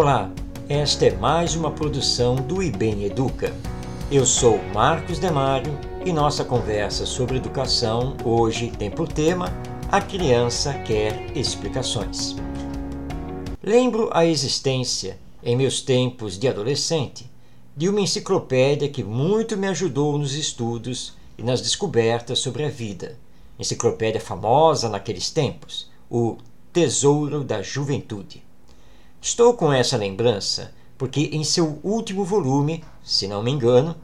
Olá, esta é mais uma produção do IBEM Educa. Eu sou Marcos Demário e nossa conversa sobre educação hoje tem por tema A criança quer explicações. Lembro a existência, em meus tempos de adolescente, de uma enciclopédia que muito me ajudou nos estudos e nas descobertas sobre a vida. Enciclopédia famosa naqueles tempos, o Tesouro da Juventude. Estou com essa lembrança porque, em seu último volume, se não me engano,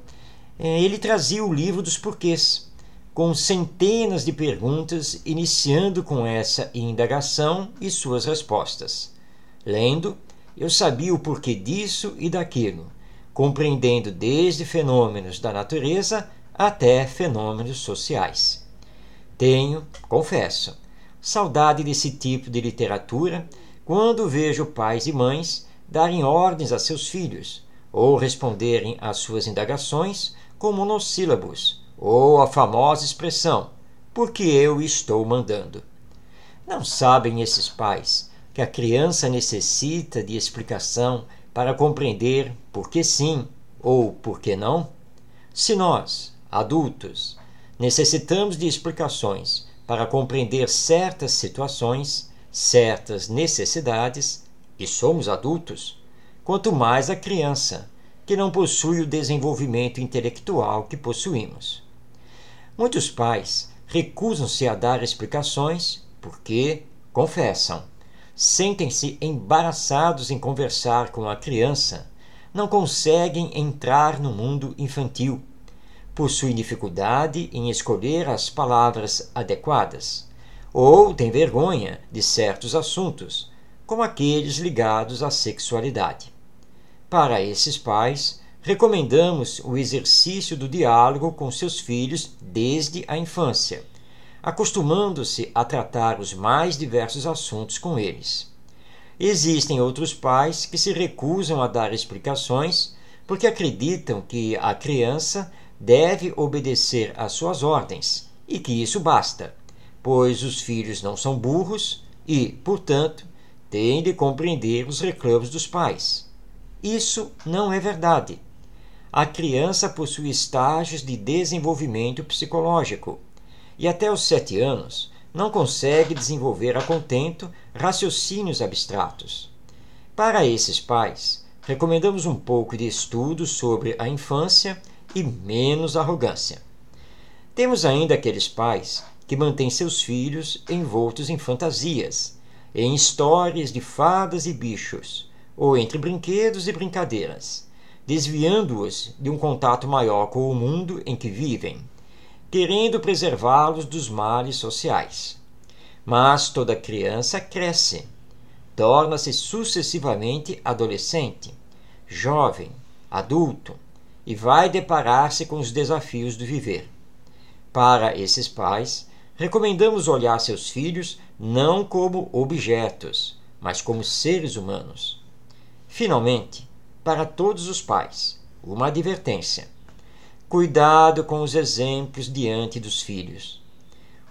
eh, ele trazia o livro dos porquês, com centenas de perguntas, iniciando com essa indagação e suas respostas. Lendo, eu sabia o porquê disso e daquilo, compreendendo desde fenômenos da natureza até fenômenos sociais. Tenho, confesso, saudade desse tipo de literatura quando vejo pais e mães darem ordens a seus filhos ou responderem às suas indagações com monossílabos ou a famosa expressão porque eu estou mandando. Não sabem esses pais que a criança necessita de explicação para compreender por que sim ou por que não? Se nós, adultos, necessitamos de explicações para compreender certas situações, certas necessidades, e somos adultos, quanto mais a criança, que não possui o desenvolvimento intelectual que possuímos. Muitos pais recusam-se a dar explicações porque, confessam, sentem-se embaraçados em conversar com a criança, não conseguem entrar no mundo infantil possui dificuldade em escolher as palavras adequadas, ou tem vergonha de certos assuntos, como aqueles ligados à sexualidade. Para esses pais, recomendamos o exercício do diálogo com seus filhos desde a infância, acostumando-se a tratar os mais diversos assuntos com eles. Existem outros pais que se recusam a dar explicações porque acreditam que a criança deve obedecer às suas ordens e que isso basta, pois os filhos não são burros e, portanto, têm de compreender os reclamos dos pais. Isso não é verdade. A criança possui estágios de desenvolvimento psicológico e até os sete anos não consegue desenvolver a contento raciocínios abstratos. Para esses pais, recomendamos um pouco de estudo sobre a infância e menos arrogância. Temos ainda aqueles pais que mantêm seus filhos envoltos em fantasias, em histórias de fadas e bichos, ou entre brinquedos e brincadeiras, desviando-os de um contato maior com o mundo em que vivem, querendo preservá-los dos males sociais. Mas toda criança cresce, torna-se sucessivamente adolescente, jovem, adulto, e vai deparar-se com os desafios do viver. Para esses pais, recomendamos olhar seus filhos não como objetos, mas como seres humanos. Finalmente, para todos os pais, uma advertência: cuidado com os exemplos diante dos filhos.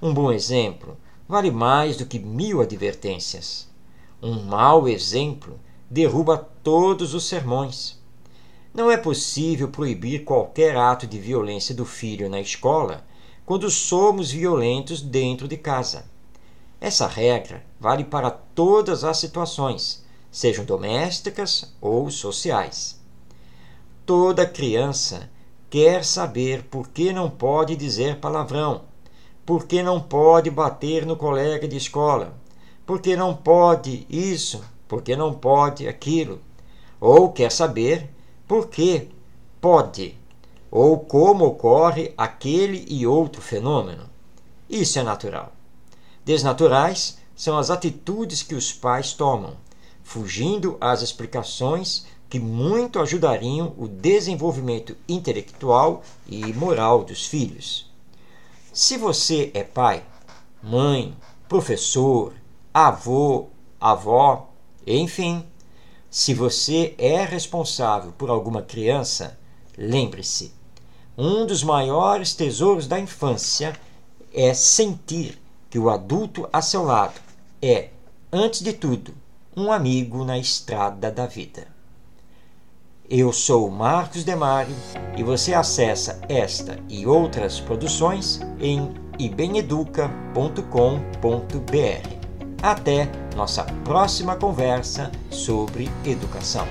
Um bom exemplo vale mais do que mil advertências. Um mau exemplo derruba todos os sermões. Não é possível proibir qualquer ato de violência do filho na escola quando somos violentos dentro de casa. Essa regra vale para todas as situações, sejam domésticas ou sociais. Toda criança quer saber por que não pode dizer palavrão, por que não pode bater no colega de escola, por que não pode isso, por que não pode aquilo, ou quer saber por que pode ou como ocorre aquele e outro fenômeno. Isso é natural. Desnaturais são as atitudes que os pais tomam, fugindo às explicações que muito ajudariam o desenvolvimento intelectual e moral dos filhos. Se você é pai, mãe, professor, avô, avó, enfim, se você é responsável por alguma criança, lembre-se: um dos maiores tesouros da infância é sentir que o adulto a seu lado é, antes de tudo, um amigo na estrada da vida. Eu sou Marcos Demário e você acessa esta e outras produções em ibeneduca.com.br. Até nossa próxima conversa sobre educação.